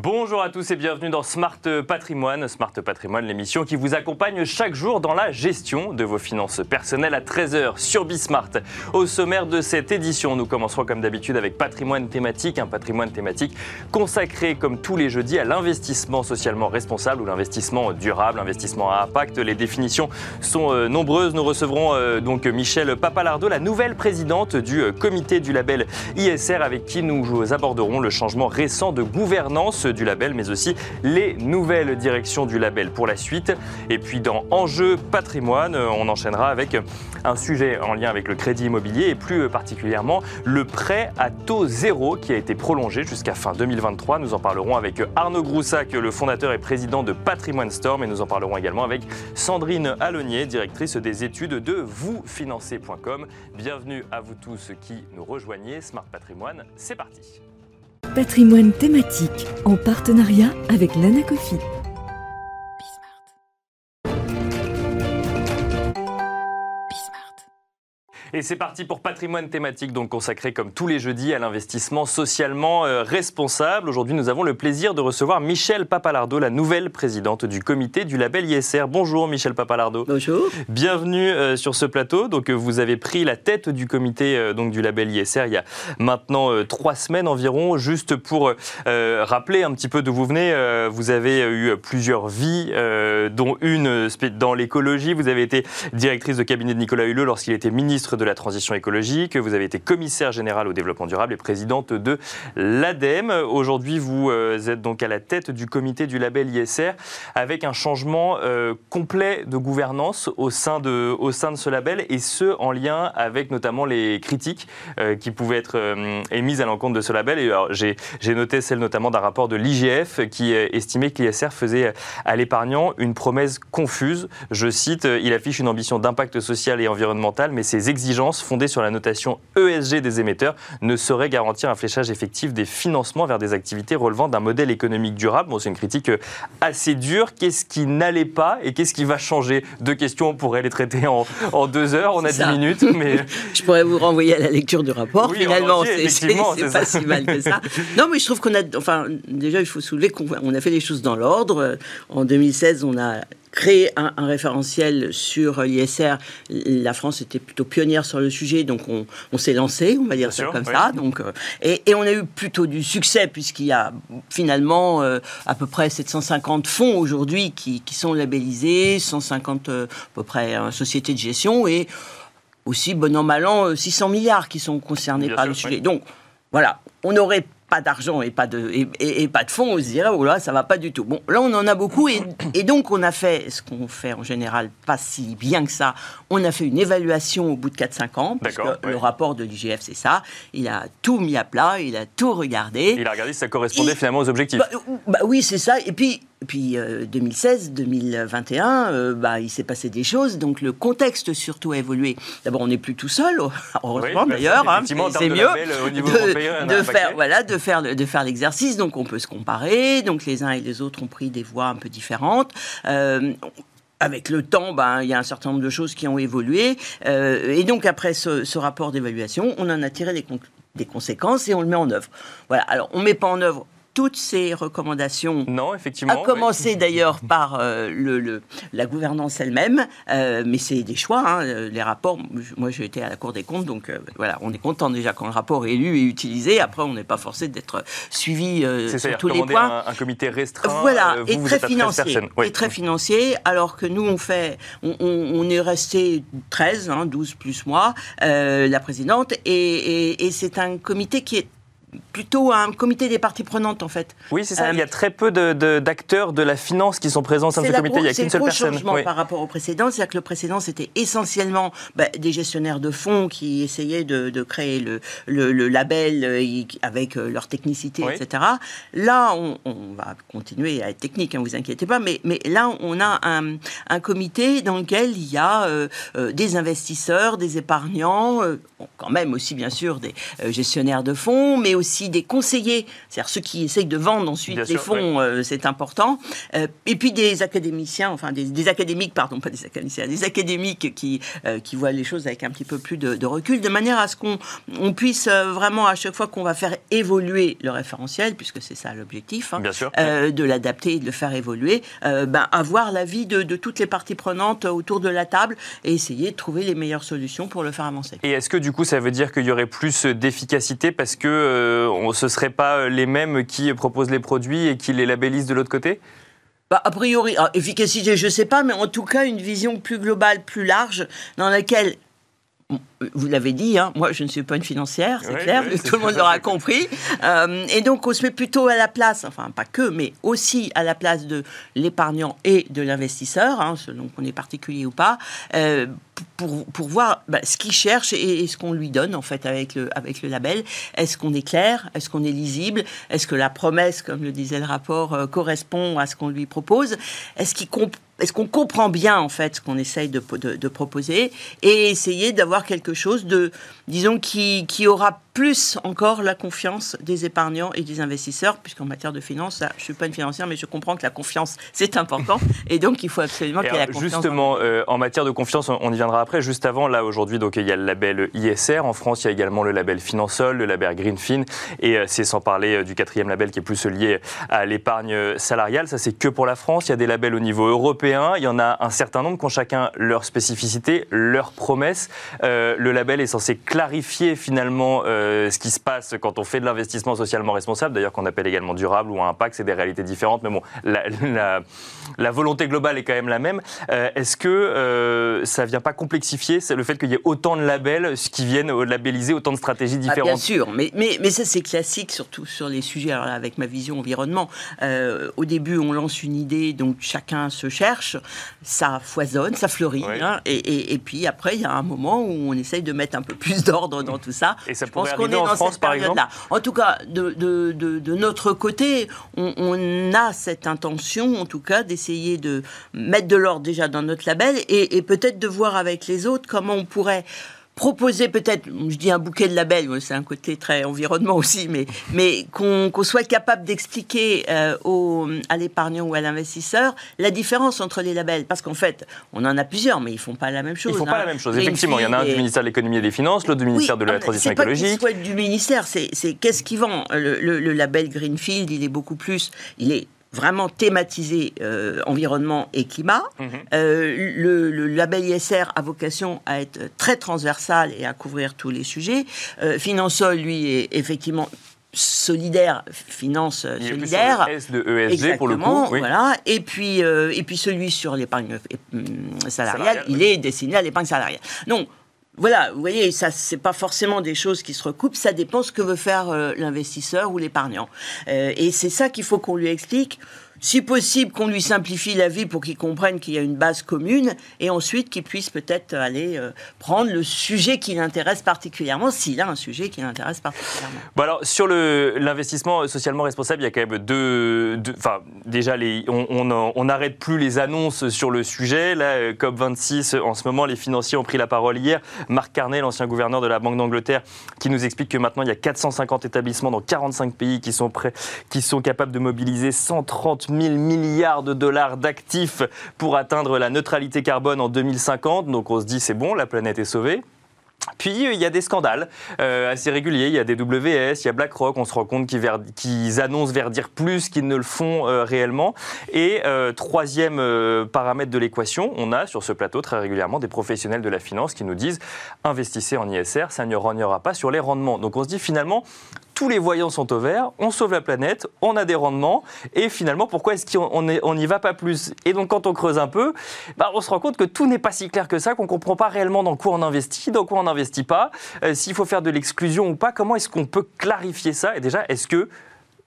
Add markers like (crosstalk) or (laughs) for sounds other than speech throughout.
Bonjour à tous et bienvenue dans Smart Patrimoine. Smart Patrimoine, l'émission qui vous accompagne chaque jour dans la gestion de vos finances personnelles à 13h sur Bismart. Au sommaire de cette édition, nous commencerons comme d'habitude avec patrimoine thématique, un patrimoine thématique consacré comme tous les jeudis à l'investissement socialement responsable ou l'investissement durable, investissement à impact. Les définitions sont euh, nombreuses. Nous recevrons euh, donc Michel Papalardo, la nouvelle présidente du euh, comité du label ISR avec qui nous aborderons le changement récent de gouvernance du label, mais aussi les nouvelles directions du label pour la suite. Et puis dans Enjeu patrimoine, on enchaînera avec un sujet en lien avec le crédit immobilier et plus particulièrement le prêt à taux zéro qui a été prolongé jusqu'à fin 2023. Nous en parlerons avec Arnaud Groussac, le fondateur et président de Patrimoine Storm, et nous en parlerons également avec Sandrine Alonier, directrice des études de vousfinancer.com. Bienvenue à vous tous qui nous rejoignez. Smart Patrimoine, c'est parti. Patrimoine thématique en partenariat avec l'Anacofi. Et c'est parti pour patrimoine thématique, donc consacré comme tous les jeudis à l'investissement socialement euh, responsable. Aujourd'hui, nous avons le plaisir de recevoir Michel Papalardo, la nouvelle présidente du comité du label ISR. Bonjour Michel Papalardo. Bonjour. Bienvenue euh, sur ce plateau. Donc, euh, vous avez pris la tête du comité donc, du label ISR il y a maintenant trois semaines environ. Juste pour rappeler un petit peu d'où vous venez, vous avez eu plusieurs vies, dont une dans l'écologie. Vous avez été directrice de cabinet de Nicolas Hulot lorsqu'il était ministre de la transition écologique, vous avez été commissaire général au développement durable et présidente de l'ADEME. Aujourd'hui, vous euh, êtes donc à la tête du comité du label ISR avec un changement euh, complet de gouvernance au sein de, au sein de ce label et ce en lien avec notamment les critiques euh, qui pouvaient être émises à l'encontre de ce label. J'ai noté celle notamment d'un rapport de l'IGF qui estimait que l'ISR faisait à l'épargnant une promesse confuse. Je cite, il affiche une ambition d'impact social et environnemental, mais ses exigences exigences fondées sur la notation ESG des émetteurs ne saurait garantir un fléchage effectif des financements vers des activités relevant d'un modèle économique durable. Bon, c'est une critique euh, assez dure. Qu'est-ce qui n'allait pas et qu'est-ce qui va changer? Deux questions, on pourrait les traiter en, en deux heures. On a dix minutes, (laughs) mais... je pourrais vous renvoyer à la lecture du rapport. Finalement, c'est pas si mal que ça. Non, mais je trouve qu'on a... Enfin, déjà, il faut soulever qu'on a fait les choses dans l'ordre. En 2016, on a créer un, référentiel sur l'ISR. La France était plutôt pionnière sur le sujet, donc on, s'est lancé, on va dire ça comme ça. Donc, euh, et, on a eu plutôt du succès, puisqu'il y a finalement euh, à peu près 750 fonds aujourd'hui qui, sont labellisés, 150 euh, à peu près sociétés de gestion, et aussi, bon an, mal an, 600 milliards qui sont concernés par le sujet. Donc, voilà, on aurait pas d'argent et pas de et, pas de fonds, on se dirait oh là ça va pas du tout. Bon là on en a beaucoup et, et donc on a fait ce qu'on fait en général pas si bien que ça. On a fait une évaluation au bout de 4-5 ans parce que le rapport de l'IGF c'est ça. Il a tout mis à plat, il a tout regardé. Il a regardé si ça correspondait finalement aux objectifs. Bah, bah, oui c'est ça et puis puis 2016, 2021, euh, bah, il s'est passé des choses, donc le contexte surtout a évolué. D'abord, on n'est plus tout seul, (laughs) heureusement d'ailleurs, hein, c'est mieux de, faire, voilà, de faire, de faire l'exercice. Donc on peut se comparer. Donc les uns et les autres ont pris des voies un peu différentes. Euh, avec le temps, ben, il y a un certain nombre de choses qui ont évolué. Euh, et donc, après ce, ce rapport d'évaluation, on en a tiré des, des, conséquences et on le met en œuvre. Voilà. Alors, on ne met pas en œuvre toutes ces recommandations. Non, effectivement. À commencer (laughs) d'ailleurs par euh, le, la gouvernance elle-même, euh, mais c'est des choix. Hein, les rapports, moi j'ai été à la Cour des comptes, donc euh, voilà, on est content déjà quand le rapport est lu et utilisé. Après, on n'est pas forcé d'être suivi sur tous les points. Un, un comité restreint. Voilà, et, très financier, et très financier. Alors que nous, on fait, on, est resté 13, 12 hein, plus moi, la présidente, et, et c'est un comité qui est plutôt un comité des parties prenantes en fait. Oui, c'est ça. il y a très peu d'acteurs de, la finance qui sont présents au sein de ce comité. Il n'y a qu'une seule personne. C'est changement par rapport au précédent. C'est-à-dire que le précédent, c'était essentiellement bah, des gestionnaires de fonds qui essayaient de, créer le, le, label euh, avec euh, leur technicité, etc. Là, on, va continuer à être technique, ne hein, vous inquiétez pas, mais, mais là, on a un, un, comité dans lequel il y a euh, des investisseurs, des épargnants, quand même aussi bien sûr des gestionnaires de fonds, mais aussi des conseillers, c'est-à-dire ceux qui essayent de vendre ensuite les fonds, euh, c'est important. Euh, et puis des académiciens, enfin des, académiques, pardon, pas des académiciens, des académiques qui, euh, qui voient les choses avec un petit peu plus de, recul, de manière à ce qu'on on puisse vraiment, à chaque fois qu'on va faire évoluer le référentiel, puisque c'est ça l'objectif, hein, de l'adapter et de le faire évoluer, ben, avoir l'avis de, de toutes les parties prenantes autour de la table et essayer de trouver les meilleures solutions pour le faire avancer. Et est-ce que du coup ça veut dire qu'il y aurait plus d'efficacité parce que euh, ce ne serait pas les mêmes qui proposent les produits et qui les labellisent de l'autre côté? Bah, a priori, ah, efficacité, je ne sais pas, mais en tout cas, une vision plus globale, plus large, dans laquelle vous l'avez dit, hein, moi je ne suis pas une financière, c'est clair, (laughs) tout le monde l'aura compris. Euh, et donc on se met plutôt à la place, enfin pas que, mais aussi à la place de l'épargnant et de l'investisseur, hein, selon qu'on est particulier ou pas, euh, pour, pour, voir bah, ce qu'il cherche et, ce qu'on lui donne en fait avec le, avec le label. Est-ce qu'on est clair? Est-ce qu'on est lisible? Est-ce que la promesse, comme le disait le rapport, euh, correspond à ce qu'on lui propose? Est-ce qu'il est-ce qu'on comprend bien en fait ce qu'on essaye de, de, proposer et essayer d'avoir quelque chose de, disons, qui, qui, aura plus encore la confiance des épargnants et des investisseurs, puisqu'en matière de finance, je ne suis pas une financière, mais je comprends que la confiance, c'est important, et donc il faut absolument qu'il y ait la confiance. Justement, euh, en matière de confiance, on y après. Juste avant, là aujourd'hui, donc il y a le label ISR en France, il y a également le label Finansol, le label Greenfin, et euh, c'est sans parler euh, du quatrième label qui est plus lié à l'épargne salariale. Ça, c'est que pour la France. Il y a des labels au niveau européen il y en a un certain nombre qui ont chacun leur spécificité, leur promesse. Euh, le label est censé clarifier finalement euh, ce qui se passe quand on fait de l'investissement socialement responsable, d'ailleurs qu'on appelle également durable ou impact, c'est des réalités différentes, mais bon, la, volonté globale est quand même la même. Est-ce que ça vient pas complexifier le fait qu'il y ait autant de labels qui viennent labelliser autant de stratégies ah, différentes Bien sûr, mais, mais, mais ça c'est classique, surtout sur les sujets, alors avec ma vision environnement. au début, on lance une idée, donc chacun se cherche ça foisonne, ça fleurit. Hein, et, puis après, il y a un moment où on essaye de mettre un peu plus d'ordre dans tout ça. Et ça Je pense qu'on est dans France, cette période-là. En tout cas, de, de, notre côté, on, on, a cette intention, en tout cas, d'essayer de mettre de l'ordre déjà dans notre label et peut-être de voir avec les autres comment on pourrait proposer peut-être, je dis un bouquet de labels, c'est un côté très environnement aussi, mais, mais qu'on soit capable d'expliquer euh, à l'épargnant ou à l'investisseur la différence entre les labels. Parce qu'en fait, on en a plusieurs, mais ils font pas la même chose. Ils font pas hein. la même chose, effectivement. Il y en a un du ministère de l'économie et des finances, l'autre du ministère de la ah, transition écologique. C'est pas du ministère, c'est qu'est-ce qui vend? Le, le label Greenfield, il est beaucoup plus, il est vraiment thématisé euh, environnement et climat. Mhm. Euh, le, label ISR a vocation à être très transversal et à couvrir tous les sujets. Euh, Finansol, lui, est effectivement solidaire, finance solidaire. S de ESG pour le coup. Voilà. Et puis, et puis celui sur l'épargne salariale, il est destiné à l'épargne salariale. Donc, voilà, vous voyez, ça, c'est pas forcément des choses qui se recoupent, ça dépend ce que veut faire euh, l'investisseur ou l'épargnant. Euh, et c'est ça qu'il faut qu'on lui explique si possible, qu'on lui simplifie la vie pour qu'il comprenne qu'il y a une base commune, et ensuite qu'il puisse peut-être aller euh, prendre le sujet qui l'intéresse particulièrement, s'il a un sujet qui l'intéresse particulièrement. Bon alors, sur l'investissement socialement responsable, il y a quand même deux... Enfin, déjà, les, on n'arrête plus les annonces sur le sujet. Là, euh, COP26, en ce moment, les financiers ont pris la parole hier. Marc Carnet, l'ancien gouverneur de la Banque d'Angleterre, qui nous explique que maintenant, il y a 450 établissements dans 45 pays qui sont prêts, qui sont capables de mobiliser 130 000 milliards de dollars d'actifs pour atteindre la neutralité carbone en 2050. Donc on se dit c'est bon, la planète est sauvée. Puis euh, il y a des scandales euh, assez réguliers. Il y a des WS, il y a BlackRock. On se rend compte qu'ils annoncent verdir plus qu'ils ne le font euh, réellement. Et troisième paramètre de l'équation, on a sur ce plateau très régulièrement des professionnels de la finance qui nous disent investissez en ISR, ça ne rognera pas sur les rendements. Donc on se dit finalement tous les voyants sont au vert, on sauve la planète, on a des rendements, et finalement, pourquoi est-ce qu'on n'y va pas plus? Et donc, quand on creuse un peu, bah, on se rend compte que tout n'est pas si clair que ça, qu'on ne comprend pas réellement dans quoi on investit, dans quoi on n'investit pas, euh, s'il faut faire de l'exclusion ou pas, comment est-ce qu'on peut clarifier ça? Et déjà, est-ce que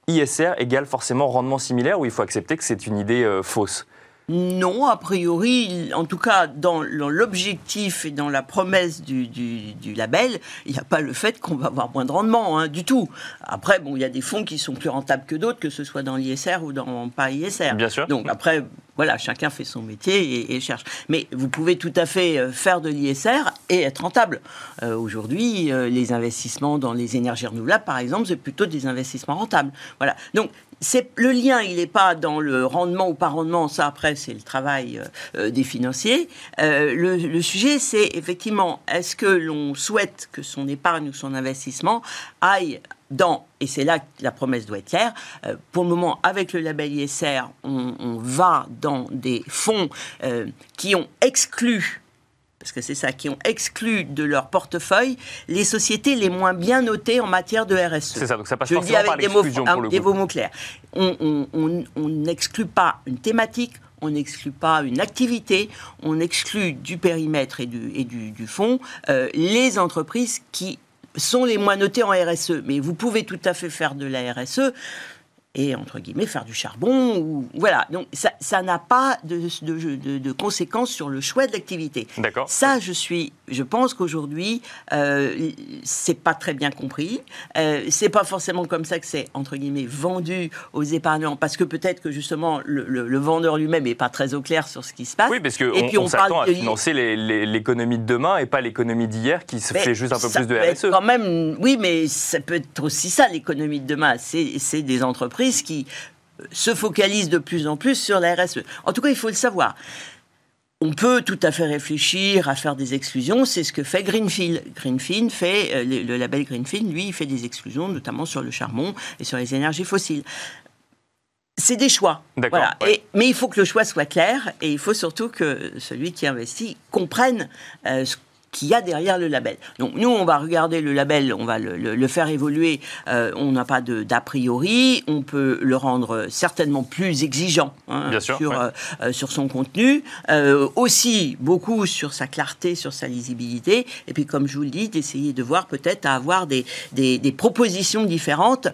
ISR égale forcément rendement similaire ou il faut accepter que c'est une idée euh, fausse? Non, a priori, en tout cas dans, l'objectif et dans la promesse du, label, il n'y a pas le fait qu'on va avoir moins de rendement hein, du tout. Après, bon, il y a des fonds qui sont plus rentables que d'autres, que ce soit dans l'ISR ou dans pas ISR. Bien sûr. Donc après, voilà, chacun fait son métier et, cherche. Mais vous pouvez tout à fait euh, faire de l'ISR et être rentable. Euh, aujourd'hui, euh, les investissements dans les énergies renouvelables, par exemple, c'est plutôt des investissements rentables. Voilà. Donc, le lien, il n'est pas dans le rendement ou pas rendement. Ça, après, c'est le travail des financiers. Le, le, sujet, c'est effectivement, est-ce que l'on souhaite que son épargne ou son investissement aille dans, et c'est là que la promesse doit être claire, euh, pour le moment, avec le label ISR, on, va dans des fonds euh, qui ont exclu parce que c'est ça, qui ont exclu de leur portefeuille les sociétés les moins bien notées en matière de RSE. C'est ça, donc ça passe Je forcément par l'exclusion pour le Des mots clairs. On n'exclut pas une thématique, on n'exclut pas une activité, on exclut du périmètre et du, et du, du fonds euh, les entreprises qui sont les moins notés en RSE. Mais vous pouvez tout à fait faire de la RSE et entre guillemets faire du charbon ou voilà. Donc ça n'a pas de, de, de, conséquences sur le choix de l'activité. D'accord. Ça je suis je pense qu'aujourd'hui euh, c'est pas très bien compris. Euh, c'est pas forcément comme ça que c'est entre guillemets vendu aux épargnants parce que peut-être que justement le, vendeur lui-même est pas très au clair sur ce qui se passe. Oui parce que et on, puis on, s'attend à financer l'économie de demain et pas l'économie d'hier qui se fait juste un peu plus de RSE quand même oui mais ça peut être aussi ça l'économie de demain. C'est des entreprises qui se focalise de plus en plus sur la RSE. En tout cas, il faut le savoir. On peut tout à fait réfléchir à faire des exclusions, c'est ce que fait Greenfield. Greenfield fait, euh, le label Greenfield, lui, il fait des exclusions, notamment sur le charbon et sur les énergies fossiles. C'est des choix. Voilà. mais il faut que le choix soit clair et il faut surtout que celui qui investit comprenne euh, ce qu'il y a derrière le label. Donc nous, on va regarder le label, on va le, faire évoluer. Euh, on n'a pas d'a priori. On peut le rendre certainement plus exigeant hein, sur, euh, euh, sur son contenu. aussi beaucoup sur sa clarté, sur sa lisibilité. Et puis, comme je vous le dis, d'essayer de voir peut-être à avoir des, des, propositions différentes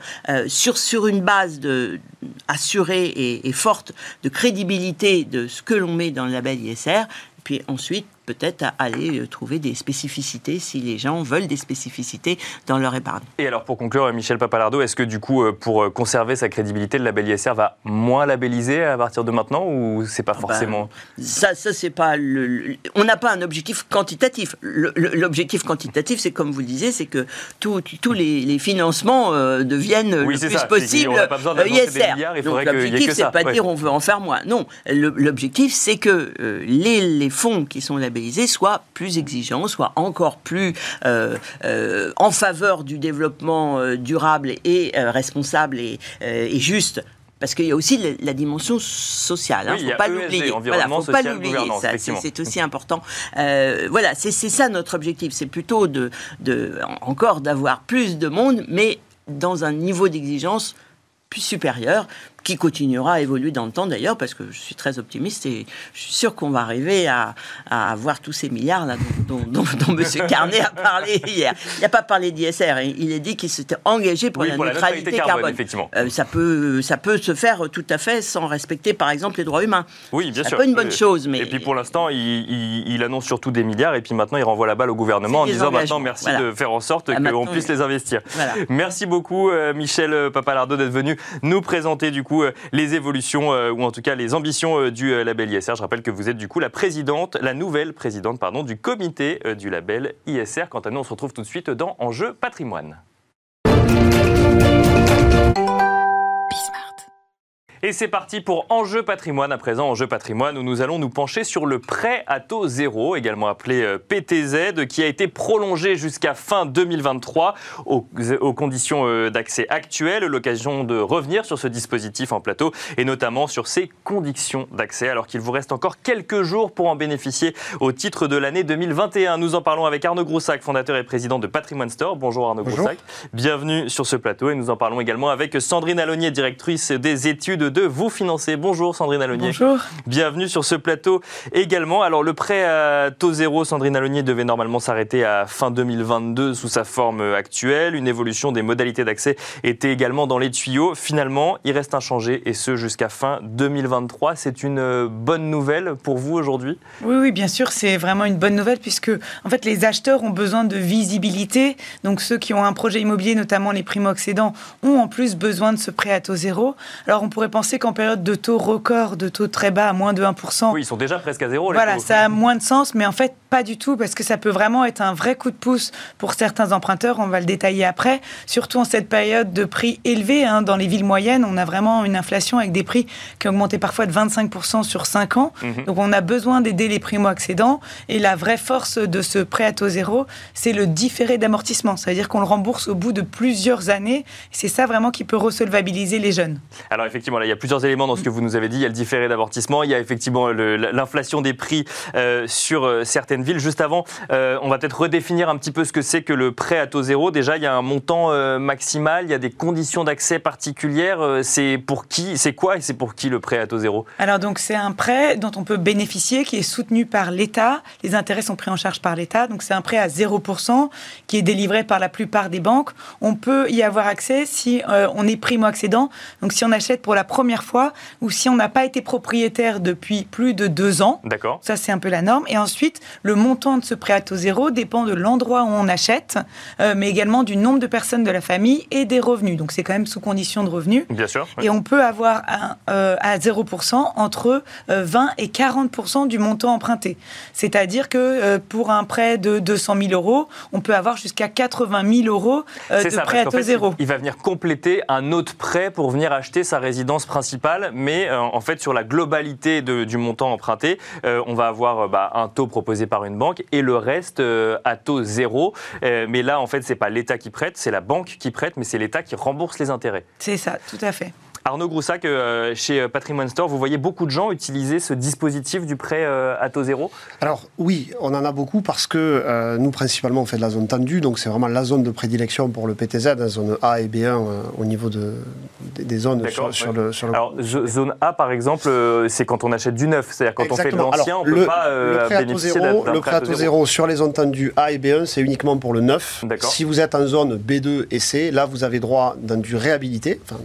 sur, sur une base de, assurée et, et forte de crédibilité de ce que l'on met dans le label ISR. Puis ensuite, peut-être à aller euh, trouver des spécificités si les gens veulent des spécificités dans leur épargne. Et alors pour conclure, Michel Papalardo, est-ce que du coup, euh, pour euh, conserver sa crédibilité, le label ISR va moins labelliser à partir de maintenant ou c'est pas ah bah, forcément? Ça, ça c'est pas le, on n'a pas un objectif quantitatif. L'objectif quantitatif, c'est comme vous le disiez, c'est que tous les, financements deviennent le plus possible ISR. Donc l'objectif, c'est pas dire on veut en faire moins. Non, l'objectif, c'est que les, les fonds qui sont labellisés soit plus exigeant, soit encore plus euh, euh, en faveur du développement euh, durable et responsable et, juste parce qu'il y a aussi la, dimension sociale. Il ne faut pas l'oublier. Voilà, faut pas l'oublier. C'est aussi important. voilà, c'est ça notre objectif. C'est plutôt de, de encore d'avoir plus de monde, mais dans un niveau d'exigence plus supérieur qui continuera à évoluer dans le temps d'ailleurs, parce que je suis très optimiste et je suis sûr qu'on va arriver à, à, avoir tous ces milliards là, dont, dont, dont, (laughs) M. Carnet a parlé hier. Il n'a pas parlé d'ISR, hein. il a dit qu'il s'était engagé pour, la, neutralité carbone. effectivement. Euh, ça, peut, ça peut se faire tout à fait sans respecter par exemple les droits humains. Oui, bien sûr. C'est pas une bonne chose. Mais... Et puis pour l'instant, il, il, annonce surtout des milliards et puis maintenant il renvoie la balle au gouvernement en disant maintenant merci de faire en sorte ah, qu'on puisse les investir. Merci beaucoup euh, Michel Papalardo d'être venu nous présenter du coup euh, les évolutions euh, ou en tout cas les ambitions euh, du label ISR. Je rappelle que vous êtes du coup la présidente, la nouvelle présidente pardon, du comité du label ISR. Quant à nous, on se retrouve tout de suite dans Enjeu patrimoine. Et c'est parti pour Enjeu patrimoine à présent. Enjeu patrimoine où nous allons nous pencher sur le prêt à taux zéro, également appelé euh, PTZ, qui a été prolongé jusqu'à fin 2023 aux, conditions euh, d'accès actuelles. L'occasion de revenir sur ce dispositif en plateau et notamment sur ses conditions d'accès alors qu'il vous reste encore quelques jours pour en bénéficier au titre de l'année 2021. Nous en parlons avec Arnaud Groussac, fondateur et président de Patrimoine Store. Bonjour Arnaud Groussac. Bienvenue sur ce plateau et nous en parlons également avec Sandrine Alonier, directrice des études de vous financer. Bonjour Sandrine Alonier. Bonjour. Bienvenue sur ce plateau également. Alors le prêt à taux zéro, Sandrine Alonier, devait normalement s'arrêter à fin 2022 sous sa forme actuelle. Une évolution des modalités d'accès était également dans les tuyaux. Finalement, il reste inchangé et ce jusqu'à fin 2023. C'est une bonne nouvelle pour vous aujourd'hui? Oui, oui, bien sûr, c'est vraiment une bonne nouvelle puisque en fait les acheteurs ont besoin de visibilité. Donc ceux qui ont un projet immobilier, notamment les primo-accédants, ont en plus besoin de ce prêt à taux zéro. Alors on pourrait penser penser qu'en période de taux record, de taux très bas, à moins de 1%. Oui, ils sont déjà presque à zéro. voilà, ça a moins de sens, mais en fait, pas du tout, parce que ça peut vraiment être un vrai coup de pouce pour certains emprunteurs. On va le détailler après. Surtout en cette période de prix élevés, hein, dans les villes moyennes, on a vraiment une inflation avec des prix qui ont augmenté parfois de 25% sur 5 ans. Mhm. Donc on a besoin d'aider les primo-accédants. Et la vraie force de ce prêt à taux zéro, c'est le différé d'amortissement. C'est-à-dire qu'on le rembourse au bout de plusieurs années. C'est ça vraiment qui peut resolvabiliser les jeunes. Alors effectivement, là, il y a plusieurs éléments dans ce que vous nous avez dit. Il y a le différé d'amortissement, il y a effectivement l'inflation des prix euh, sur euh, certaines ville. Juste avant, euh, on va peut-être redéfinir un petit peu ce que c'est que le prêt à taux zéro. Déjà, il y a un montant euh, maximal, il y a des conditions d'accès particulières. Euh, c'est pour qui C'est quoi et c'est pour qui le prêt à taux zéro? Alors donc c'est un prêt dont on peut bénéficier, qui est soutenu par l'État. Les intérêts sont pris en charge par l'État. Donc c'est un prêt à 0% qui est délivré par la plupart des banques. On peut y avoir accès si on est primo-accédant. Donc si on achète pour la première fois ou si on n'a pas été propriétaire depuis plus de deux ans. D'accord. Ça c'est un peu la norme. Et ensuite, le montant de ce prêt à taux zéro dépend de l'endroit où on achète, euh, mais également du nombre de personnes de la famille et des revenus. Donc c'est quand même sous condition de revenus. Bien sûr. Et on peut avoir euh, à 0% entre 20 euh, et 40% du montant emprunté. C'est-à-dire que pour un prêt de 200 000 euros, on peut avoir jusqu'à 80 000 euros de prêt à taux zéro. Il va venir compléter un autre prêt pour venir acheter sa résidence principale, mais en fait sur la globalité du montant emprunté, on va avoir bah, un taux proposé par une banque et le reste euh, à taux zéro. Euh, mais là, en fait, c'est pas l'État qui prête, c'est la banque qui prête, mais c'est l'État qui rembourse les intérêts. C'est ça, tout à fait. Arnaud Groussac, euh, chez euh, Patrimoine Store, vous voyez beaucoup de gens utiliser ce dispositif du prêt euh, à taux zéro? Alors oui, on en a beaucoup parce que nous, principalement, on fait de la zone tendue, donc c'est vraiment la zone de prédilection pour le PTZ, la zone A et B1 au niveau de, des zones sur, le, Alors zone A, par exemple, c'est quand on achète du neuf, c'est-à-dire quand on fait de l'ancien, on ne peut pas le bénéficier d'un Le prêt à taux zéro. sur les zones tendues A et B1, c'est uniquement pour le neuf. Si vous êtes en zone B2 et C, là, vous avez droit d'un du réhabilité, enfin,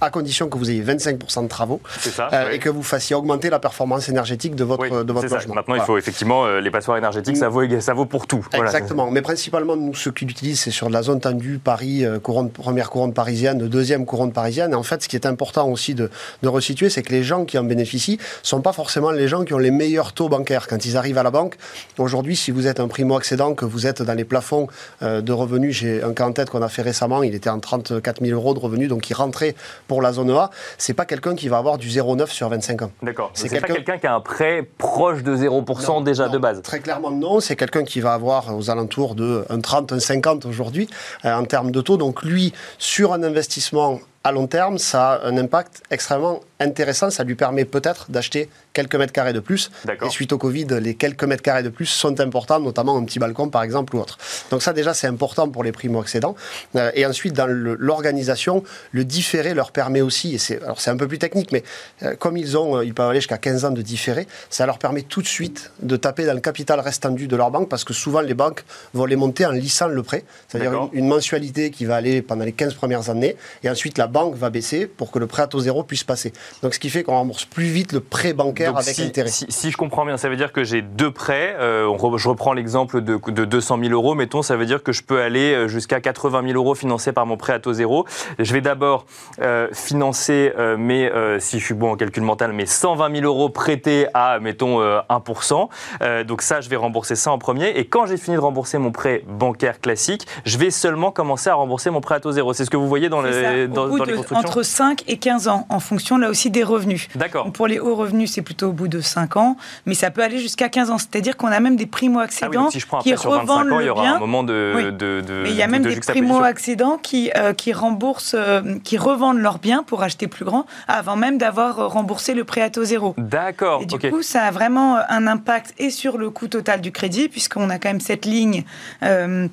à condition que vous ayez 25% de travaux euh, et que vous fassiez augmenter la performance énergétique de votre, de votre logement. Maintenant, il faut effectivement euh, les passoires énergétiques, ça vaut, ça vaut pour tout. Exactement. Mais principalement, nous, ce qu'ils utilisent, c'est sur la zone tendue, Paris, euh, couronne, première couronne parisienne, deuxième couronne parisienne. Et en fait, ce qui est important aussi de, de resituer, c'est que les gens qui en bénéficient sont pas forcément les gens qui ont les meilleurs taux bancaires. Quand ils arrivent à la banque, aujourd'hui, si vous êtes un primo-accédant, que vous êtes dans les plafonds de revenus, j'ai un cas en tête qu'on a fait récemment, il était en 34 000 euros de revenus, donc il rentrait pour la zone A, c'est pas quelqu'un qui va avoir du 0,9 sur 25 ans. D'accord. C'est pas quelqu'un qui a un prêt proche de 0% déjà de base. Très clairement non. C'est quelqu'un qui va avoir aux alentours de 30, un 50 aujourd'hui euh, en termes de taux. Donc lui, sur un investissement à long terme, ça a un impact extrêmement intéressant. Ça lui permet peut-être d'acheter quelques mètres carrés de plus. Et suite au Covid, les quelques mètres carrés de plus sont importants, notamment un petit balcon par exemple ou autre. Donc ça déjà c'est important pour les primo-accédants. Euh, et ensuite dans l'organisation, le, différé leur permet aussi, et c'est alors c'est un peu plus technique, mais euh, comme ils ont, euh, ils peuvent aller jusqu'à 15 ans de différé, ça leur permet tout de suite de taper dans le capital restendu de leur banque parce que souvent les banques vont les monter en lissant le prêt, c'est-à-dire une, une, mensualité qui va aller pendant les 15 premières années et ensuite la banque va baisser pour que le prêt à taux zéro puisse passer. Donc ce qui fait qu'on rembourse plus vite le prêt bancaire avec si, intérêt. Si, je comprends bien, ça veut dire que j'ai deux prêts. Euh, je reprends l'exemple de, de, 200 000 euros. Mettons, ça veut dire que je peux aller euh, jusqu'à 80 000 euros financés par mon prêt à taux zéro. Je vais d'abord euh, financer mes, si je suis bon en calcul mental, mes 120 000 euros prêtés à, mettons, 1%. donc ça, je vais rembourser ça en premier. Et quand j'ai fini de rembourser mon prêt bancaire classique, je vais seulement commencer à rembourser mon prêt à taux zéro. C'est ce que vous voyez dans les, dans, dans les entre 5 et 15 ans, en fonction là aussi des revenus. D'accord. Pour les hauts revenus, c'est plutôt au bout de 5 ans, mais ça peut aller jusqu'à 15 ans. C'est-à-dire qu'on a même des primo-accédants ah qui revendent ans, il y aura un moment de, de, Mais il y a même des primo-accédants qui, euh, qui remboursent, euh, qui revendent leurs biens pour acheter plus grand avant même d'avoir remboursé le prêt à taux zéro. D'accord. Et du coup, ça a vraiment un impact et sur le coût total du crédit, puisqu'on a quand même cette ligne. Euh,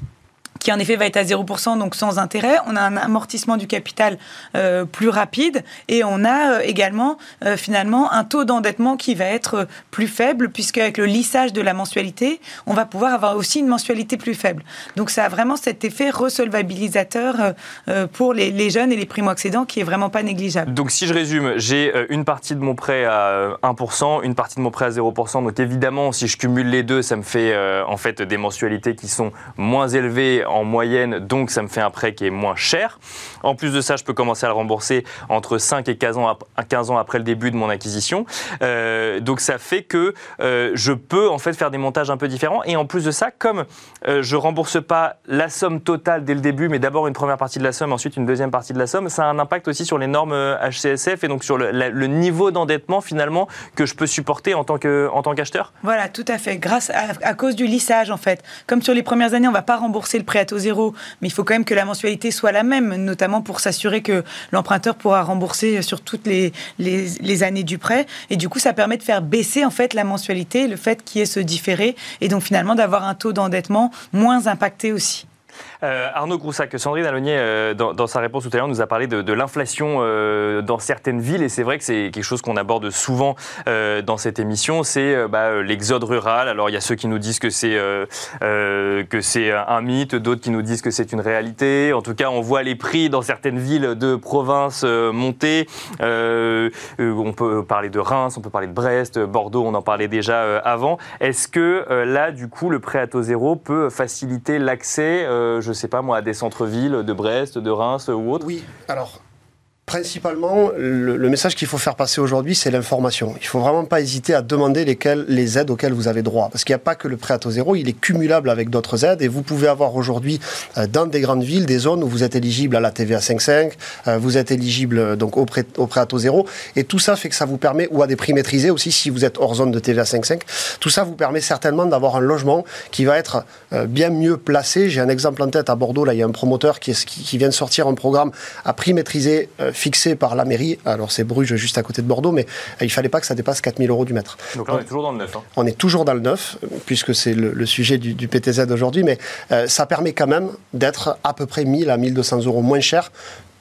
qui en effet va être à 0%, donc sans intérêt. On a un amortissement du capital euh, plus rapide et on a euh, également euh, finalement un taux d'endettement qui va être plus faible puisque avec le lissage de la mensualité, on va pouvoir avoir aussi une mensualité plus faible. Donc ça a vraiment cet effet resolvabilisateur pour les, jeunes et les primo-accédants qui est vraiment pas négligeable. Donc si je résume, j'ai une partie de mon prêt à 1%, une partie de mon prêt à 0%. Donc évidemment, si je cumule les deux, ça me fait en fait des mensualités qui sont moins élevées en moyenne, donc ça me fait un prêt qui est moins cher. En plus de ça, je peux commencer à le rembourser entre 5 et 15 ans, 15 ans après le début de mon acquisition. Euh, donc ça fait que euh, je peux en fait faire des montages un peu différents. Et en plus de ça, comme euh, je rembourse pas la somme totale dès le début, mais d'abord une première partie de la somme, ensuite une deuxième partie de la somme, ça a un impact aussi sur les normes HCSF et donc sur le, niveau d'endettement finalement que je peux supporter en tant qu'acheteur. Voilà, tout à fait. Grâce à, cause du lissage en fait. Comme sur les premières années, on va pas rembourser le prêt à taux zéro, mais il faut quand même que la mensualité soit la même, notamment pour s'assurer que l'emprunteur pourra rembourser sur toutes les, les, années du prêt. Et du coup, ça permet de faire baisser en fait la mensualité, le fait qu'il y ait ce différé, et donc finalement d'avoir un taux d'endettement moins impacté aussi. Euh, Arnaud Groussac, Sandrine Alonier, euh, dans, sa réponse tout à l'heure, nous a parlé de, l'inflation euh, dans certaines villes, et c'est vrai que c'est quelque chose qu'on aborde souvent dans cette émission, c'est bah, l'exode rural. Alors il y a ceux qui nous disent que c'est que c'est un mythe, d'autres qui nous disent que c'est une réalité. En tout cas, on voit les prix dans certaines villes de province monter. on peut parler de Reims, on peut parler de Brest, Bordeaux, on en parlait déjà avant. Est-ce que là, du coup, le prêt à taux zéro peut faciliter l'accès je sais pas moi, des centres-villes de Brest, de Reims ou autres Oui, alors Principalement, le, message qu'il faut faire passer aujourd'hui, c'est l'information. Il faut vraiment pas hésiter à demander lesquelles, les aides auxquelles vous avez droit. Parce qu'il n'y a pas que le prêt à taux zéro, il est cumulable avec d'autres aides. Et vous pouvez avoir aujourd'hui, euh, dans des grandes villes, des zones où vous êtes éligible à la TVA 5.5, euh, vous êtes éligible euh, donc au prêt, au prêt à taux zéro. Et tout ça fait que ça vous permet, ou à des prix maîtrisés aussi, si vous êtes hors zone de TVA 5.5, tout ça vous permet certainement d'avoir un logement qui va être bien mieux placé. J'ai un exemple en tête à Bordeaux, là, il y a un promoteur qui, est, qui vient de sortir un programme à prix maîtrisé fixé par la mairie. Alors c'est Bruges juste à côté de Bordeaux, mais il fallait pas que ça dépasse 4000 euros du mètre. Donc là, on est toujours dans le neuf. Hein. On est toujours dans le neuf, puisque c'est le, sujet du, PTZ aujourd'hui, mais euh, ça permet quand même d'être à peu près 1000 à 1200 euros moins cher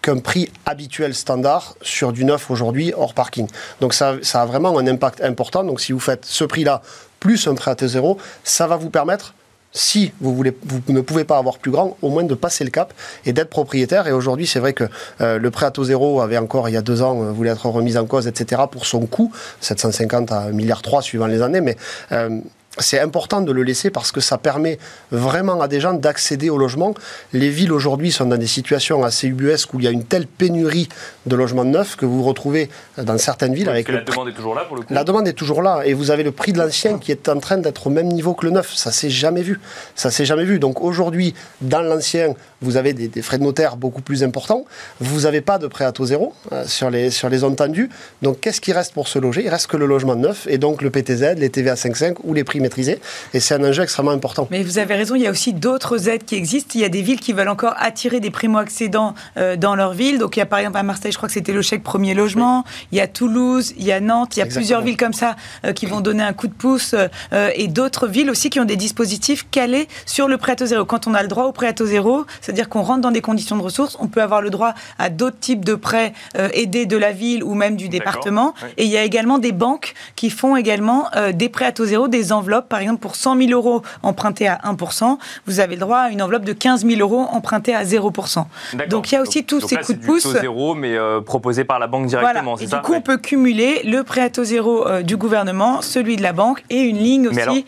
qu'un prix habituel standard sur du neuf aujourd'hui hors parking. Donc ça, ça a vraiment un impact important. Donc si vous faites ce prix-là plus un prêt à T0, ça va vous permettre si vous, voulez, vous ne pouvez pas avoir plus grand, au moins de passer le cap et d'être propriétaire. Et aujourd'hui, c'est vrai que euh, le prêt à taux zéro avait encore, il y a deux ans, euh, voulu être remis en cause, etc., pour son coût, 750 à 1,3 milliard suivant les années. Mais euh, c'est important de le laisser parce que ça permet vraiment à des gens d'accéder au logement. Les villes aujourd'hui sont dans des situations assez ubuesques où il y a une telle pénurie de logements neufs que vous retrouvez dans certaines villes. avec la demande est toujours là pour le coup. La demande est toujours là et vous avez le prix de l'ancien qui est en train d'être au même niveau que le neuf. Ça s'est jamais vu. Ça s'est jamais vu. Donc aujourd'hui, dans l'ancien, vous avez des, frais de notaire beaucoup plus importants. Vous n'avez pas de prêt à taux zéro euh, sur, les, sur les zones tendues. Donc qu'est-ce qui reste pour se loger? Il reste que le logement neuf et donc le PTZ, les TVA 5.5 ou les prix maîtrisés. Et c'est un enjeu extrêmement important. Mais vous avez raison, il y a aussi d'autres aides qui existent. Il y a des villes qui veulent encore attirer des primo-accédants euh, dans leur ville. Donc il y a par exemple à Marseille, je crois que c'était le chèque premier logement. Il y a Toulouse, il y a Nantes, il y a plusieurs villes comme ça euh, qui vont donner un coup de pouce. et d'autres villes aussi qui ont des dispositifs calés sur le prêt à taux zéro. Quand on a le droit au prêt à taux zéro, c'est-à-dire qu'on rentre dans des conditions de ressources, on peut avoir le droit à d'autres types de prêts euh, aidés de la ville ou même du département. Et il y a également des banques qui font également euh, des prêts à taux zéro, des enveloppes. Par exemple, pour 100 000 euros empruntés à 1%, vous avez le droit à une enveloppe de 15 000 euros empruntée à 0%. Donc il y a aussi tous ces coups de pouce. taux zéro, mais euh, proposé par la banque directement. Et du coup, on peut cumuler le prêt à taux zéro du gouvernement, celui de la banque et une ligne aussi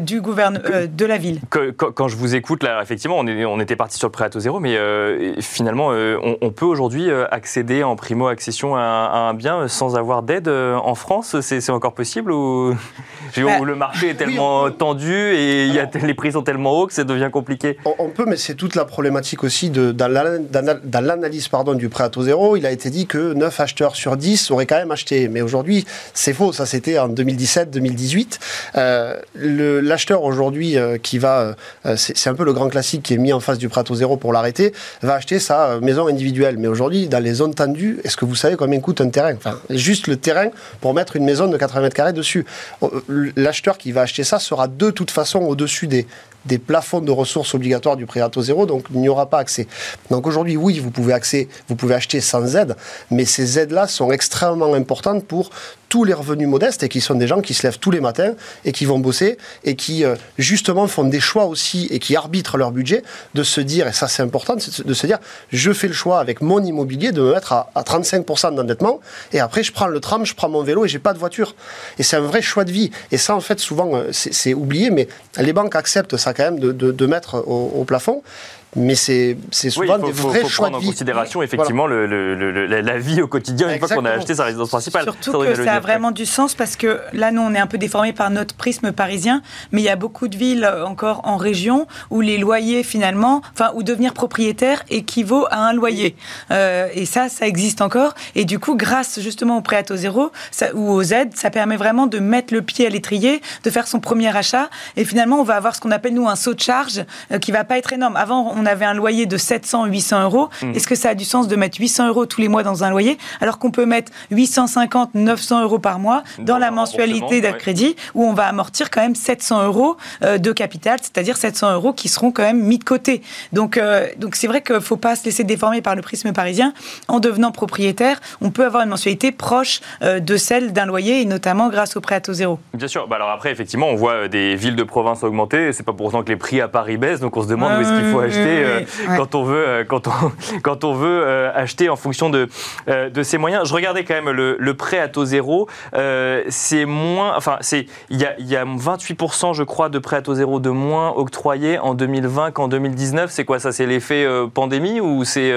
du gouvernement de la ville. quand je vous écoute, là, effectivement, on, est, on était parti sur le prêt à taux zéro, mais euh, finalement, euh, on, peut aujourd'hui euh, accéder en primo-accession à, un bien sans avoir d'aide en France? C'est encore possible (laughs) ou... Bah, le marché est tellement tendu et y a, les prix sont tellement hauts que ça devient compliqué on, peut, mais c'est toute la problématique aussi de, dans l'analyse pardon, du prêt à taux zéro. Il a été dit que 9 acheteurs sur 10 auraient quand même acheté. Mais aujourd'hui, c'est faux. Ça, c'était en 2017-2018. L'acheteur aujourd'hui qui va... c'est un peu le grand classique qui est mis en face du prêt à taux zéro pour l'arrêter va acheter sa euh, maison individuelle. Mais aujourd'hui, dans les zones tendues, est-ce que vous savez combien coûte un terrain? Enfin, Juste le terrain pour mettre une maison de 80 mètres carrés dessus. Euh, l'acheteur qui va acheter ça sera de toute façon au-dessus des, des plafonds de ressources obligatoires du prêt à taux zéro, donc il n'y aura pas accès. Donc aujourd'hui, oui, vous pouvez, vous pouvez acheter sans aide, mais ces aides-là sont extrêmement importantes pour tous les revenus modestes et qui sont des gens qui se lèvent tous les matins et qui vont bosser et qui euh, justement font des choix aussi et qui arbitrent leur budget de se dire, et ça c'est important, de se dire, je fais le choix avec mon immobilier de me mettre à, 35% d'endettement et après je prends le tram, je prends mon vélo et j'ai pas de voiture. Et c'est un vrai choix de vie. Et ça en fait souvent euh, c'est oublié, mais les banques acceptent ça quand même de, mettre au plafond mais c'est souvent oui, faut, des vrais faut, choix prendre de vie. en considération effectivement le, le, la vie au quotidien une fois qu'on a acheté sa résidence principale. Surtout que ça a vraiment du sens parce que là, nous, on est un peu déformé par notre prisme parisien, mais il y a beaucoup de villes euh, encore en région où les loyers finalement, enfin, où devenir propriétaire équivaut à un loyer. Euh, et ça, ça existe encore. Et du coup, grâce justement au prêt à taux zéro ça, ou aux aides, ça permet vraiment de mettre le pied à l'étrier, de faire son premier achat. Et finalement, on va avoir ce qu'on appelle nous un saut de charge euh, qui va pas être énorme. Avant, on avait un loyer de 700, 800 euros. Hmm. Est-ce que ça a du sens de mettre 800 euros tous les mois dans un loyer alors qu'on peut mettre 850, 900 euros par mois dans, la mensualité d'un crédit où on va amortir quand même 700 euros euh, de capital, c'est-à-dire 700 euros qui seront quand même mis de côté. Donc, euh, donc c'est vrai qu'il ne faut pas se laisser déformer par le prisme parisien. En devenant propriétaire, on peut avoir une mensualité proche euh, de celle d'un loyer et notamment grâce au prêt à taux zéro. Bien sûr. Bah alors après, effectivement, on voit des villes de province augmenter. C'est pas pour autant que les prix à Paris baissent. Donc on se demande où est-ce qu'il faut acheter quand on veut, euh, quand on, (laughs) quand on veut euh, acheter en fonction de, euh, de ses moyens. Je regardais quand même le, le prêt à taux zéro. c'est moins, enfin, c'est, il y a, y a 28%, je crois, de prêt à taux zéro de moins octroyés en 2020 qu'en 2019. C'est quoi ça? C'est l'effet pandémie ou c'est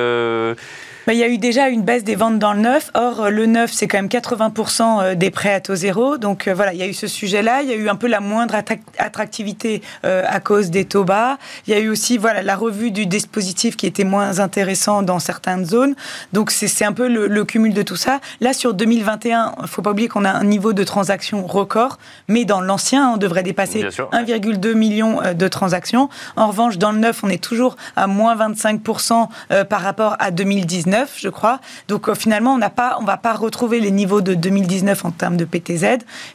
il y a eu déjà une baisse des ventes dans le neuf. Or, euh, le neuf, c'est quand même 80% euh, des prêts à taux zéro. Donc euh, voilà, il y a eu ce sujet-là. Il y a eu un peu la moindre attractivité à cause des taux bas. Il y a eu aussi voilà la revue du dispositif qui était moins intéressant dans certaines zones. Donc c'est un peu le, cumul de tout ça. Là, sur 2021, il ne faut pas oublier qu'on a un niveau de transactions record. Mais dans l'ancien, on devrait dépasser 1,2 million de transactions. En revanche, dans le neuf, on est toujours à moins 25% par rapport à 2019 je crois. Donc euh, finalement, on n'a pas, on va pas retrouver les niveaux de 2019 en termes de PTZ.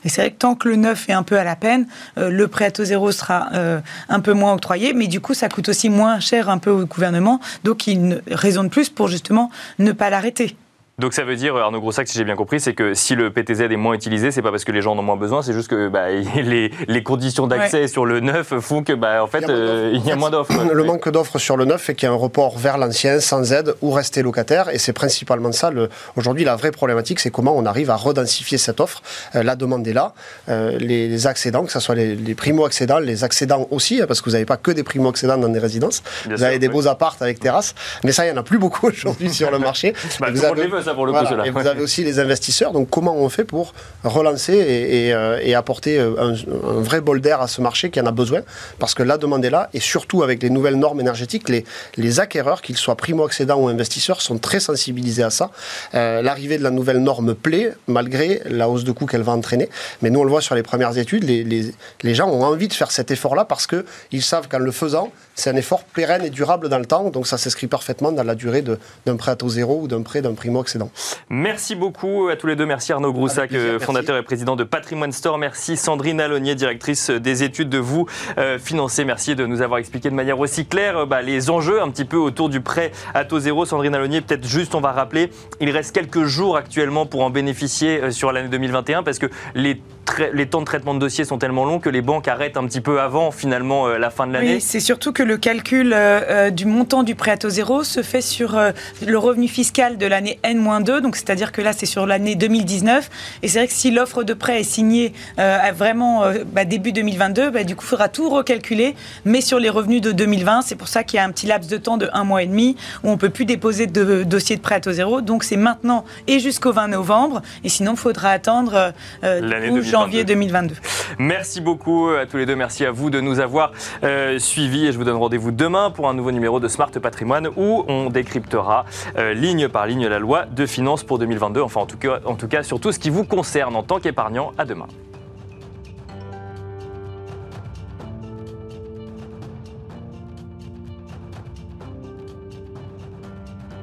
Et c'est vrai que tant que le neuf est un peu à la peine, euh, le prêt à taux zéro sera euh, un peu moins octroyé, mais du coup, ça coûte aussi moins cher un peu au gouvernement. Donc, il y a une raison de plus pour justement ne pas l'arrêter. Donc ça veut dire, Arnaud Grossac, si j'ai bien compris, c'est que si le PTZ est moins utilisé, c'est pas parce que les gens en ont moins besoin, c'est juste que bah, (laughs) les, les, conditions d'accès sur le neuf font que, bah, en fait, il y a moins d'offres. Le manque d'offres sur le neuf fait qu'il y a un report vers l'ancien sans aide ou rester locataire, et c'est principalement ça. Aujourd'hui, la vraie problématique, c'est comment on arrive à redensifier cette offre. Euh, la demande est là. Euh, les, accédants, que ce soit les, primo-accédants, les accédants aussi, hein, parce que vous n'avez pas que des primo-accédants dans des résidences. vous avez des beaux appartes avec terrasse, mais ça, il n'y en a plus beaucoup (laughs) aujourd'hui sur le marché. Bah, vous avez pour le Et vous avez aussi les investisseurs. Donc, comment on fait pour relancer et, euh, apporter euh, un, vrai bol d'air à ce marché qui en a besoin? Parce que la demande est là. Et surtout, avec les nouvelles normes énergétiques, les, les acquéreurs, qu'ils soient primo-accédants ou investisseurs, sont très sensibilisés à ça. Euh, l'arrivée de la nouvelle norme plaît, malgré la hausse de coûts qu'elle va entraîner. Mais nous, on le voit sur les premières études, les, les, les gens ont envie de faire cet effort-là parce qu'ils savent qu'en le faisant, c'est un effort pérenne et durable dans le temps. Donc, ça s'inscrit parfaitement dans la durée d'un prêt à taux zéro ou d'un prêt d'un primo-accédant. Merci beaucoup à tous les deux. Merci Arnaud Groussac, euh, fondateur et président de Patrimoine Store. Merci Sandrine Alonier, directrice des études de vous euh, financer. Merci de nous avoir expliqué de manière aussi claire euh, bah, les enjeux un petit peu autour du prêt à taux zéro. Sandrine Alonier, peut-être juste on va rappeler, il reste quelques jours actuellement pour en bénéficier sur l'année 2021 parce que les les temps de traitement de dossiers sont tellement longs que les banques arrêtent un petit peu avant finalement la fin de l'année. Oui, c'est surtout que le calcul du montant du prêt à taux zéro se fait sur le revenu fiscal de l'année N-2, donc c'est-à-dire que là, c'est sur l'année 2019. Et c'est vrai que si l'offre de prêt est signée euh, vraiment euh, bah, début 2022, bah, du coup, il faudra tout recalculer, mais sur les revenus de 2020. C'est pour ça qu'il y a un petit laps de temps de un mois et demi où on ne peut plus déposer de dossier de prêt à taux zéro. Donc c'est maintenant et jusqu'au 20 novembre. Et sinon, il faudra attendre euh, janvier 2022. Merci beaucoup à tous les deux. Merci à vous de nous avoir suivis. Et je vous donne rendez-vous demain pour un nouveau numéro de Smart Patrimoine où on décryptera ligne par ligne la loi de finances pour 2022. Enfin, en tout cas, en tout cas sur tout ce qui vous concerne en tant qu'épargnant. À demain.